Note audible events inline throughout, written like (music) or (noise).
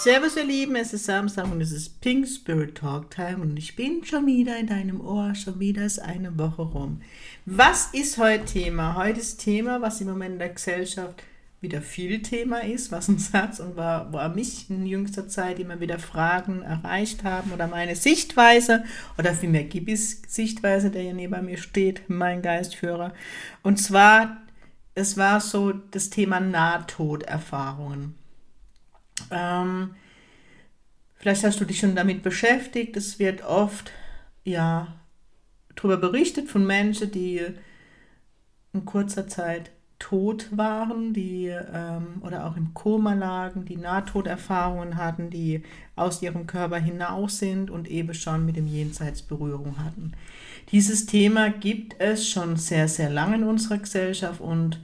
Servus ihr Lieben, es ist Samstag und es ist Pink Spirit Talk Time und ich bin schon wieder in deinem Ohr, schon wieder ist eine Woche rum. Was ist heute Thema? Heute ist Thema, was im Moment in der Gesellschaft wieder viel Thema ist, was ein Satz (laughs) und war, wo mich in jüngster Zeit immer wieder Fragen erreicht haben oder meine Sichtweise oder vielmehr Gibis Sichtweise, der hier neben mir steht, mein Geistführer. Und zwar, es war so das Thema Nahtoderfahrungen. Ähm, vielleicht hast du dich schon damit beschäftigt. Es wird oft ja darüber berichtet von Menschen, die in kurzer Zeit tot waren, die ähm, oder auch im Koma lagen, die Nahtoderfahrungen hatten, die aus ihrem Körper hinaus sind und eben schon mit dem Jenseits Berührung hatten. Dieses Thema gibt es schon sehr, sehr lange in unserer Gesellschaft und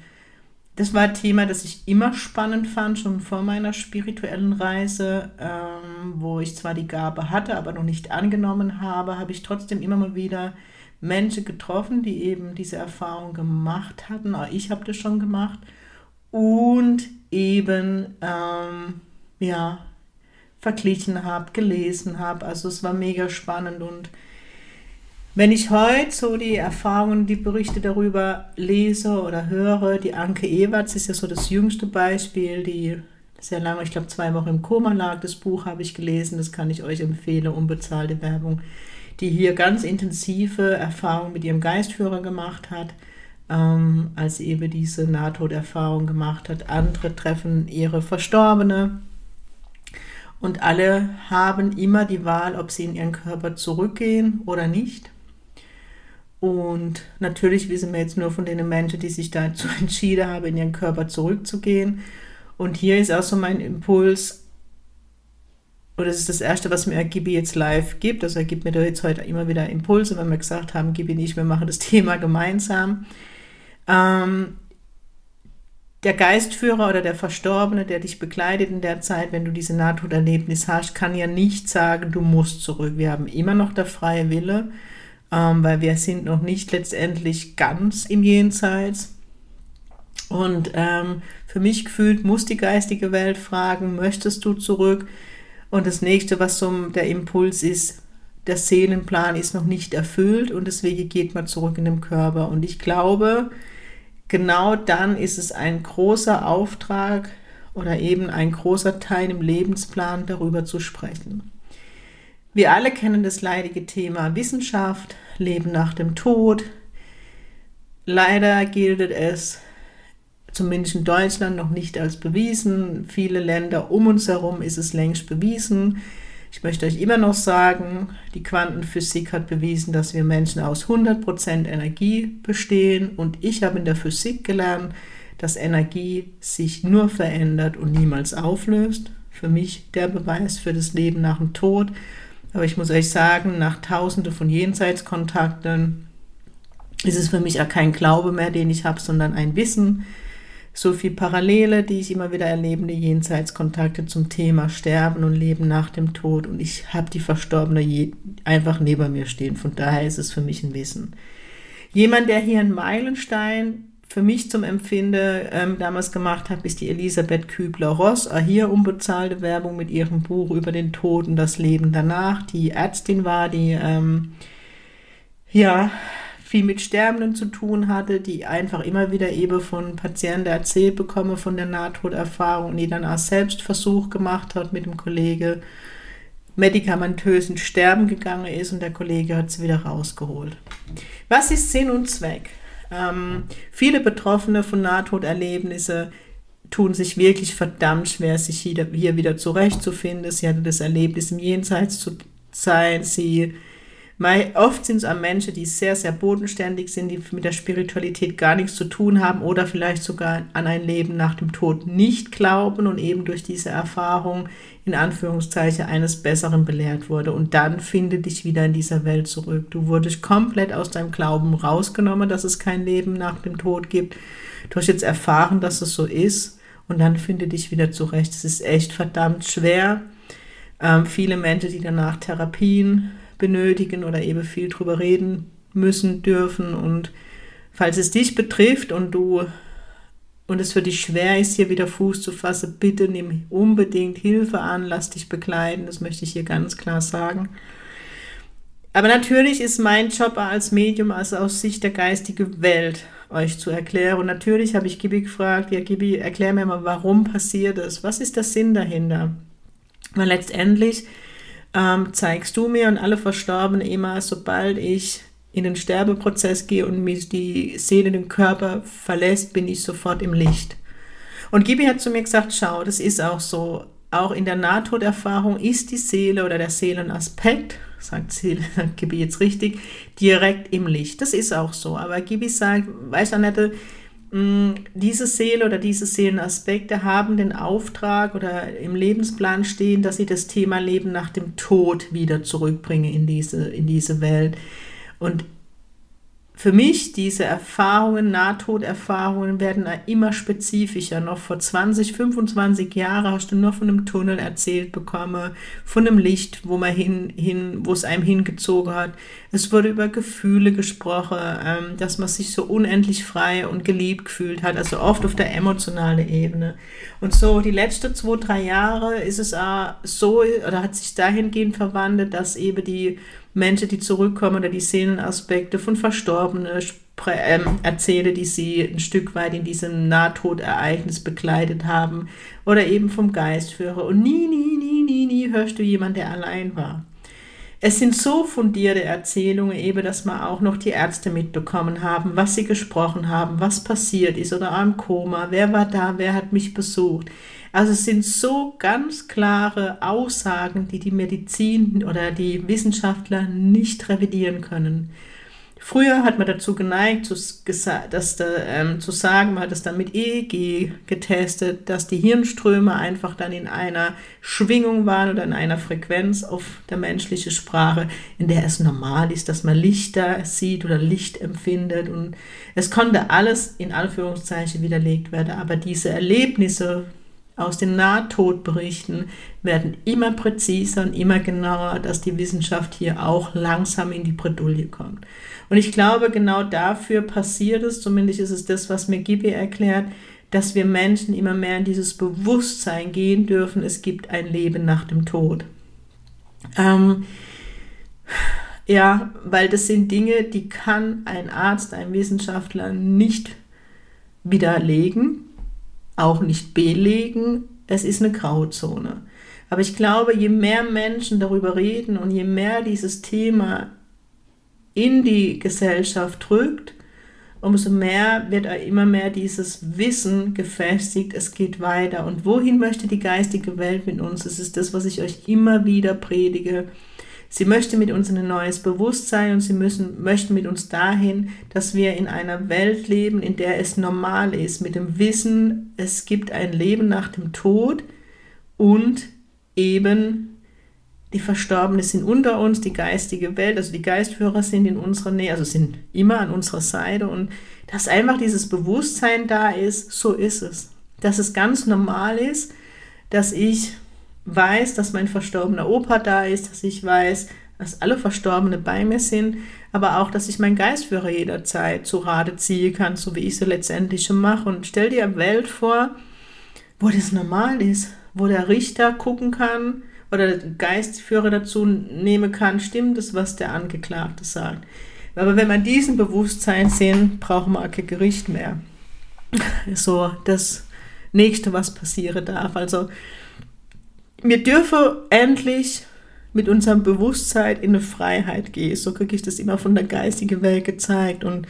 das war ein Thema, das ich immer spannend fand, schon vor meiner spirituellen Reise, ähm, wo ich zwar die Gabe hatte, aber noch nicht angenommen habe, habe ich trotzdem immer mal wieder Menschen getroffen, die eben diese Erfahrung gemacht hatten. Auch ich habe das schon gemacht. Und eben, ähm, ja, verglichen habe, gelesen habe. Also es war mega spannend und wenn ich heute so die Erfahrungen, die Berichte darüber lese oder höre, die Anke Ewerts ist ja so das jüngste Beispiel, die sehr lange, ich glaube zwei Wochen im Koma lag, das Buch habe ich gelesen, das kann ich euch empfehlen, unbezahlte Werbung, die hier ganz intensive Erfahrungen mit ihrem Geistführer gemacht hat, ähm, als sie eben diese Nahtoderfahrung gemacht hat. Andere treffen ihre Verstorbene und alle haben immer die Wahl, ob sie in ihren Körper zurückgehen oder nicht. Und natürlich wissen wir jetzt nur von den Menschen, die sich dazu (laughs) entschieden haben, in ihren Körper zurückzugehen. Und hier ist auch so mein Impuls, oder das ist das Erste, was mir Gibi jetzt live gibt. Also er gibt mir da jetzt heute immer wieder Impulse, wenn wir gesagt haben, Gibi nicht, wir machen das (laughs) Thema gemeinsam. Ähm, der Geistführer oder der Verstorbene, der dich begleitet in der Zeit, wenn du diese Nahtoderlebnis hast, kann ja nicht sagen, du musst zurück. Wir haben immer noch der freie Wille ähm, weil wir sind noch nicht letztendlich ganz im Jenseits. Und ähm, für mich gefühlt muss die geistige Welt fragen, möchtest du zurück? Und das nächste, was so der Impuls ist, der Seelenplan ist noch nicht erfüllt und deswegen geht man zurück in den Körper. Und ich glaube, genau dann ist es ein großer Auftrag oder eben ein großer Teil im Lebensplan, darüber zu sprechen. Wir alle kennen das leidige Thema Wissenschaft, Leben nach dem Tod. Leider gilt es zumindest in Deutschland noch nicht als bewiesen. Viele Länder um uns herum ist es längst bewiesen. Ich möchte euch immer noch sagen, die Quantenphysik hat bewiesen, dass wir Menschen aus 100% Energie bestehen und ich habe in der Physik gelernt, dass Energie sich nur verändert und niemals auflöst. Für mich der Beweis für das Leben nach dem Tod aber ich muss euch sagen, nach tausende von Jenseitskontakten ist es für mich auch kein Glaube mehr, den ich habe, sondern ein Wissen. So viel Parallele, die ich immer wieder erlebe, die Jenseitskontakte zum Thema Sterben und Leben nach dem Tod. Und ich habe die Verstorbene einfach neben mir stehen. Von daher ist es für mich ein Wissen. Jemand, der hier einen Meilenstein für mich zum Empfinde ähm, damals gemacht habe, ist die Elisabeth Kübler-Ross. Äh, hier unbezahlte Werbung mit ihrem Buch über den Tod und das Leben danach. Die Ärztin war, die ähm, ja viel mit Sterbenden zu tun hatte, die einfach immer wieder eben von Patienten erzählt bekomme von der Nahtoderfahrung, die dann auch selbst Versuch gemacht hat mit dem Kollege medikamentösen Sterben gegangen ist und der Kollege hat sie wieder rausgeholt. Was ist Sinn und Zweck? Ähm, viele Betroffene von Nahtoderlebnissen tun sich wirklich verdammt schwer, sich hier, hier wieder zurechtzufinden. Sie hatte das Erlebnis im Jenseits zu sein. Sie Oft sind es auch Menschen, die sehr, sehr bodenständig sind, die mit der Spiritualität gar nichts zu tun haben oder vielleicht sogar an ein Leben nach dem Tod nicht glauben und eben durch diese Erfahrung in Anführungszeichen eines Besseren belehrt wurde. Und dann finde dich wieder in dieser Welt zurück. Du wurdest komplett aus deinem Glauben rausgenommen, dass es kein Leben nach dem Tod gibt. Du hast jetzt erfahren, dass es so ist und dann finde dich wieder zurecht. Es ist echt verdammt schwer. Ähm, viele Menschen, die danach Therapien benötigen oder eben viel drüber reden müssen, dürfen. Und falls es dich betrifft und du und es für dich schwer ist, hier wieder Fuß zu fassen, bitte nimm unbedingt Hilfe an, lass dich begleiten, das möchte ich hier ganz klar sagen. Aber natürlich ist mein Job als Medium, also aus Sicht der geistigen Welt, euch zu erklären. Und natürlich habe ich Gibi gefragt, ja Gibi, erklär mir mal, warum passiert das? Was ist der Sinn dahinter? Weil letztendlich ähm, zeigst du mir und alle Verstorbenen immer, sobald ich in den Sterbeprozess gehe und mich die Seele den Körper verlässt, bin ich sofort im Licht. Und Gibi hat zu mir gesagt, schau, das ist auch so. Auch in der Nahtoderfahrung ist die Seele oder der Seelenaspekt, sagt, Seele, (laughs) Gibi jetzt richtig, direkt im Licht. Das ist auch so. Aber Gibi sagt, weiß Annette, Mm, diese Seele oder diese Seelenaspekte haben den Auftrag oder im Lebensplan stehen, dass sie das Thema Leben nach dem Tod wieder zurückbringen in diese, in diese Welt. Und für mich, diese Erfahrungen, Nahtoderfahrungen werden immer spezifischer. Noch vor 20, 25 Jahren hast du nur von einem Tunnel erzählt bekommen, von einem Licht, wo man hin, hin, wo es einem hingezogen hat. Es wurde über Gefühle gesprochen, ähm, dass man sich so unendlich frei und geliebt gefühlt hat, also oft auf der emotionalen Ebene. Und so die letzten zwei, drei Jahre ist es auch so, oder hat sich dahingehend verwandelt, dass eben die Menschen, die zurückkommen oder die Seelenaspekte von Verstorbenen ähm, erzähle, die sie ein Stück weit in diesem Nahtodereignis begleitet haben oder eben vom Geistführer. Und nie, nie, nie, nie, nie hörst du jemanden, der allein war. Es sind so fundierte Erzählungen, eben, dass wir auch noch die Ärzte mitbekommen haben, was sie gesprochen haben, was passiert ist oder am Koma, wer war da, wer hat mich besucht. Also es sind so ganz klare Aussagen, die die Medizin oder die Wissenschaftler nicht revidieren können. Früher hat man dazu geneigt, zu, dass da, ähm, zu sagen, man hat es dann mit EEG getestet, dass die Hirnströme einfach dann in einer Schwingung waren oder in einer Frequenz auf der menschlichen Sprache, in der es normal ist, dass man Lichter sieht oder Licht empfindet. Und es konnte alles in Anführungszeichen widerlegt werden, aber diese Erlebnisse aus den Nahtodberichten werden immer präziser und immer genauer, dass die Wissenschaft hier auch langsam in die Bredouille kommt. Und ich glaube, genau dafür passiert es, zumindest ist es das, was mir Gibi erklärt, dass wir Menschen immer mehr in dieses Bewusstsein gehen dürfen, es gibt ein Leben nach dem Tod. Ähm, ja, weil das sind Dinge, die kann ein Arzt, ein Wissenschaftler nicht widerlegen auch nicht belegen. Es ist eine Grauzone. Aber ich glaube, je mehr Menschen darüber reden und je mehr dieses Thema in die Gesellschaft drückt, umso mehr wird immer mehr dieses Wissen gefestigt, es geht weiter. Und wohin möchte die geistige Welt mit uns? Das ist das, was ich euch immer wieder predige. Sie möchte mit uns in ein neues Bewusstsein und sie müssen, möchten mit uns dahin, dass wir in einer Welt leben, in der es normal ist, mit dem Wissen, es gibt ein Leben nach dem Tod und eben die Verstorbenen sind unter uns, die geistige Welt, also die Geistführer sind in unserer Nähe, also sind immer an unserer Seite und dass einfach dieses Bewusstsein da ist, so ist es. Dass es ganz normal ist, dass ich weiß, dass mein verstorbener Opa da ist, dass ich weiß, dass alle Verstorbene bei mir sind, aber auch, dass ich meinen Geistführer jederzeit zu Rate ziehen kann, so wie ich sie letztendlich schon mache. Und stell dir eine Welt vor, wo das normal ist, wo der Richter gucken kann oder der Geistführer dazu nehmen kann, stimmt es, was der Angeklagte sagt. Aber wenn wir diesen Bewusstsein sehen, brauchen wir kein Gericht mehr. So das Nächste, was passieren darf. Also wir dürfen endlich mit unserem Bewusstsein in eine Freiheit gehen. So kriege ich das immer von der geistigen Welt gezeigt. Und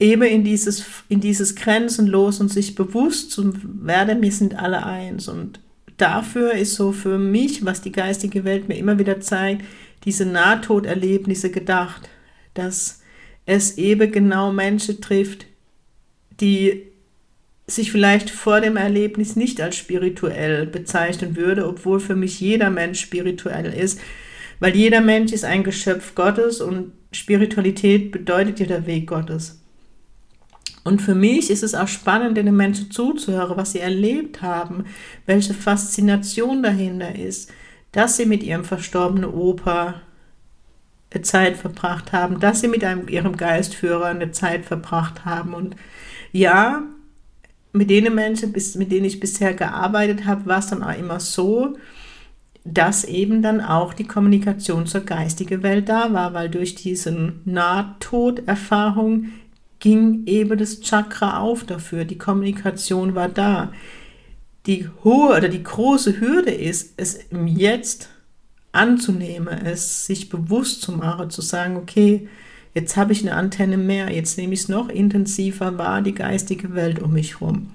eben in dieses, in dieses Grenzenlos und sich bewusst zu werden, wir sind alle eins. Und dafür ist so für mich, was die geistige Welt mir immer wieder zeigt, diese Nahtoderlebnisse gedacht, dass es eben genau Menschen trifft, die sich vielleicht vor dem Erlebnis nicht als spirituell bezeichnen würde, obwohl für mich jeder Mensch spirituell ist, weil jeder Mensch ist ein Geschöpf Gottes und Spiritualität bedeutet ja der Weg Gottes. Und für mich ist es auch spannend, den Menschen zuzuhören, was sie erlebt haben, welche Faszination dahinter ist, dass sie mit ihrem verstorbenen Opa Zeit verbracht haben, dass sie mit einem, ihrem Geistführer eine Zeit verbracht haben. Und ja, mit den Menschen, mit denen ich bisher gearbeitet habe, war es dann auch immer so, dass eben dann auch die Kommunikation zur geistigen Welt da war, weil durch diese Nahtoderfahrung ging eben das Chakra auf dafür, die Kommunikation war da. Die hohe oder die große Hürde ist, es im Jetzt anzunehmen, es sich bewusst zu machen, zu sagen, okay, jetzt habe ich eine Antenne mehr, jetzt nehme ich es noch intensiver wahr, die geistige Welt um mich herum.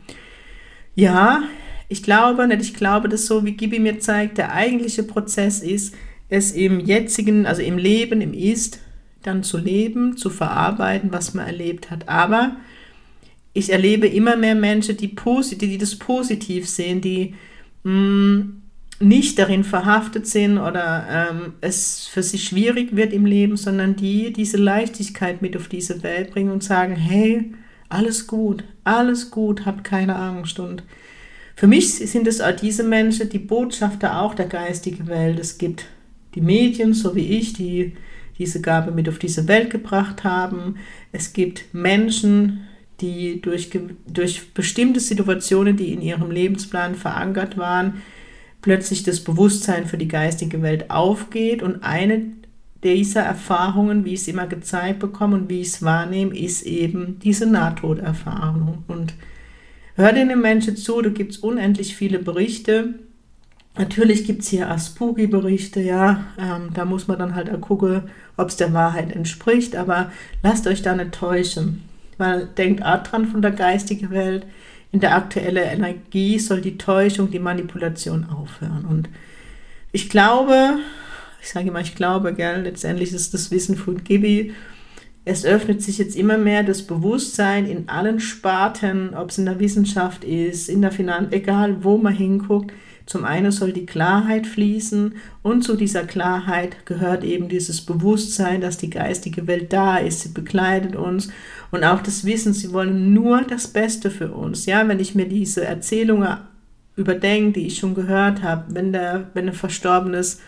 Ja, ich glaube nicht, ich glaube, dass so, wie Gibi mir zeigt, der eigentliche Prozess ist, es im jetzigen, also im Leben, im Ist, dann zu leben, zu verarbeiten, was man erlebt hat. Aber ich erlebe immer mehr Menschen, die, posit die das positiv sehen, die mh, mm, nicht darin verhaftet sind oder ähm, es für sie schwierig wird im Leben, sondern die diese Leichtigkeit mit auf diese Welt bringen und sagen, hey, alles gut, alles gut, habt keine Angst. Und für mich sind es auch diese Menschen, die Botschafter auch der geistigen Welt. Es gibt die Medien, so wie ich, die diese Gabe mit auf diese Welt gebracht haben. Es gibt Menschen, die durch, durch bestimmte Situationen, die in ihrem Lebensplan verankert waren, plötzlich das Bewusstsein für die geistige Welt aufgeht und eine dieser Erfahrungen, wie ich es immer gezeigt bekomme und wie ich es wahrnehme, ist eben diese Nahtoderfahrung. Und hör den Menschen zu, da gibt es unendlich viele Berichte, Natürlich gibt es hier auch Spooky-Berichte, ja, ähm, da muss man dann halt gucken, ob es der Wahrheit entspricht, aber lasst euch da nicht täuschen, weil denkt auch dran von der geistigen Welt, in der aktuellen Energie soll die Täuschung, die Manipulation aufhören. Und ich glaube, ich sage immer, ich glaube, gell, letztendlich ist das Wissen von Gibi, es öffnet sich jetzt immer mehr das Bewusstsein in allen Sparten, ob es in der Wissenschaft ist, in der Finanz, egal wo man hinguckt, zum einen soll die Klarheit fließen und zu dieser Klarheit gehört eben dieses Bewusstsein, dass die geistige Welt da ist, sie begleitet uns und auch das Wissen, sie wollen nur das Beste für uns. Ja, wenn ich mir diese Erzählungen überdenke, die ich schon gehört habe, wenn der, wenn ein verstorbenes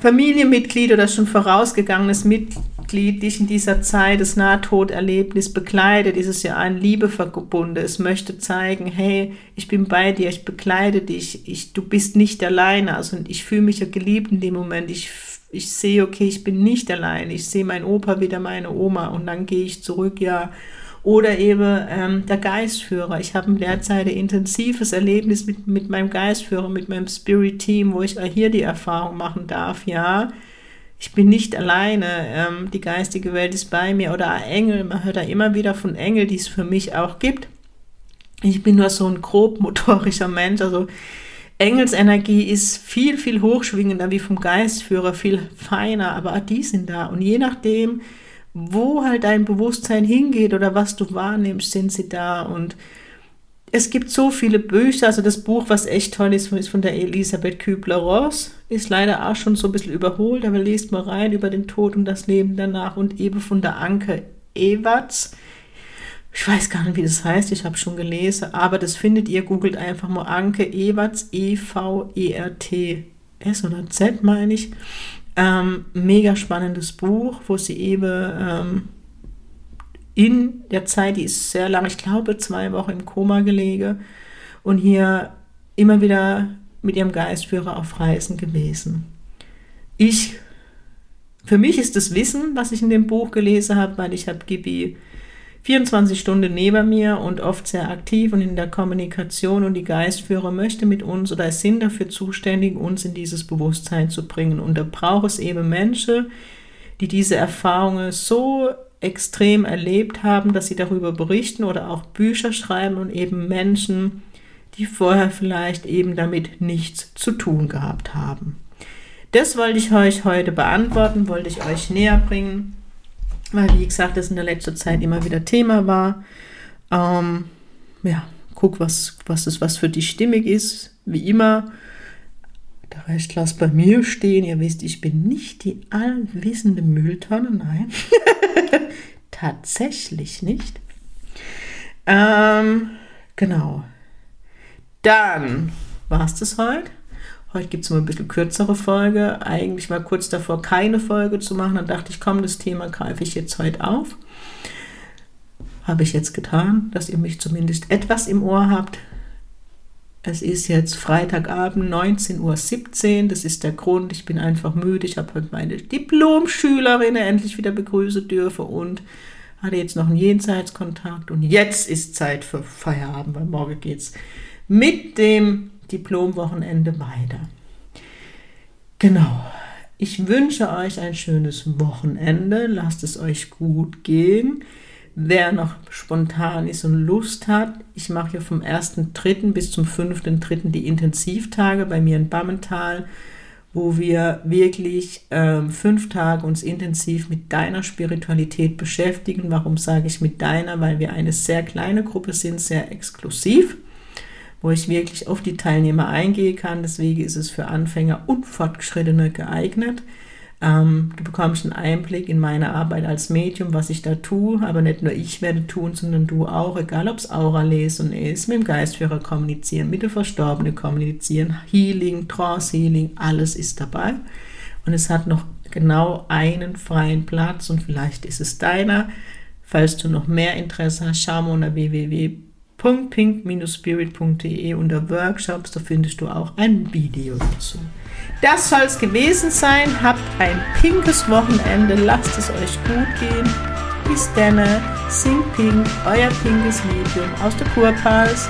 Familienmitglied oder schon vorausgegangenes Mitglied dich in dieser Zeit des Nahtoderlebnisses begleitet, ist es ja ein Liebeverbund. Es möchte zeigen, hey, ich bin bei dir, ich begleite dich, ich, du bist nicht alleine. Also ich fühle mich ja geliebt in dem Moment. Ich, ich sehe, okay, ich bin nicht alleine. Ich sehe meinen Opa wieder meine Oma und dann gehe ich zurück, ja. Oder eben ähm, der Geistführer. Ich habe in der Zeit ein intensives Erlebnis mit, mit meinem Geistführer, mit meinem Spirit-Team, wo ich hier die Erfahrung machen darf, ja, ich bin nicht alleine, ähm, die geistige Welt ist bei mir. Oder Engel, man hört da immer wieder von Engeln, die es für mich auch gibt. Ich bin nur so ein grobmotorischer Mensch, also Engelsenergie ist viel, viel hochschwingender wie vom Geistführer, viel feiner, aber die sind da. Und je nachdem, wo halt dein Bewusstsein hingeht oder was du wahrnimmst, sind sie da. Und es gibt so viele Bücher, also das Buch, was echt toll ist, ist von der Elisabeth Kübler-Ross, ist leider auch schon so ein bisschen überholt, aber lest mal rein über den Tod und das Leben danach und eben von der Anke Ewerts. Ich weiß gar nicht, wie das heißt, ich habe schon gelesen, aber das findet ihr, googelt einfach mal Anke Ewerts, E-V-E-R-T-S oder Z, meine ich. Ähm, mega spannendes Buch, wo sie eben ähm, in der Zeit, die ist sehr lang, ich glaube zwei Wochen im Koma gelegen und hier immer wieder mit ihrem Geistführer auf Reisen gewesen. Ich, für mich ist das Wissen, was ich in dem Buch gelesen habe, weil ich habe Gibi 24 Stunden neben mir und oft sehr aktiv und in der Kommunikation und die Geistführer möchte mit uns oder sind dafür zuständig, uns in dieses Bewusstsein zu bringen. Und da braucht es eben Menschen, die diese Erfahrungen so extrem erlebt haben, dass sie darüber berichten oder auch Bücher schreiben und eben Menschen, die vorher vielleicht eben damit nichts zu tun gehabt haben. Das wollte ich euch heute beantworten, wollte ich euch näher bringen, weil, wie gesagt, das in der letzten Zeit immer wieder Thema war. Ähm, ja, guck, was, was ist, was für dich stimmig ist. Wie immer, der Rest lasst bei mir stehen. Ihr wisst, ich bin nicht die allwissende Mülltonne, nein. (laughs) Tatsächlich nicht. Ähm, genau. Dann war es das heute. Heute gibt es mal ein bisschen kürzere Folge. Eigentlich war kurz davor, keine Folge zu machen. Dann dachte ich, komm, das Thema greife ich jetzt heute auf. Habe ich jetzt getan, dass ihr mich zumindest etwas im Ohr habt. Es ist jetzt Freitagabend, 19.17 Uhr. Das ist der Grund. Ich bin einfach müde. Ich habe heute meine Diplomschülerin endlich wieder begrüßen dürfen und hatte jetzt noch einen Jenseitskontakt. Und jetzt ist Zeit für Feierabend, weil morgen geht es mit dem Diplomwochenende weiter. Genau. Ich wünsche euch ein schönes Wochenende. Lasst es euch gut gehen. Wer noch spontan ist und Lust hat, ich mache hier vom 1.3. bis zum 5.3. die Intensivtage bei mir in Bammental, wo wir wirklich ähm, fünf Tage uns intensiv mit deiner Spiritualität beschäftigen. Warum sage ich mit deiner? Weil wir eine sehr kleine Gruppe sind, sehr exklusiv wo ich wirklich auf die Teilnehmer eingehen kann. Deswegen ist es für Anfänger und Fortgeschrittene geeignet. Ähm, du bekommst einen Einblick in meine Arbeit als Medium, was ich da tue, aber nicht nur ich werde tun, sondern du auch, egal ob es Aura lesen ist, mit dem Geistführer kommunizieren, mit der Verstorbenen kommunizieren, Healing, Trance Healing, alles ist dabei. Und es hat noch genau einen freien Platz und vielleicht ist es deiner. Falls du noch mehr Interesse hast, schau mal unter www www.pink-spirit.de unter Workshops, da findest du auch ein Video dazu. Das soll es gewesen sein. Habt ein pinkes Wochenende. Lasst es euch gut gehen. Bis dann. Sing Pink, euer pinkes Medium aus der Kurpals.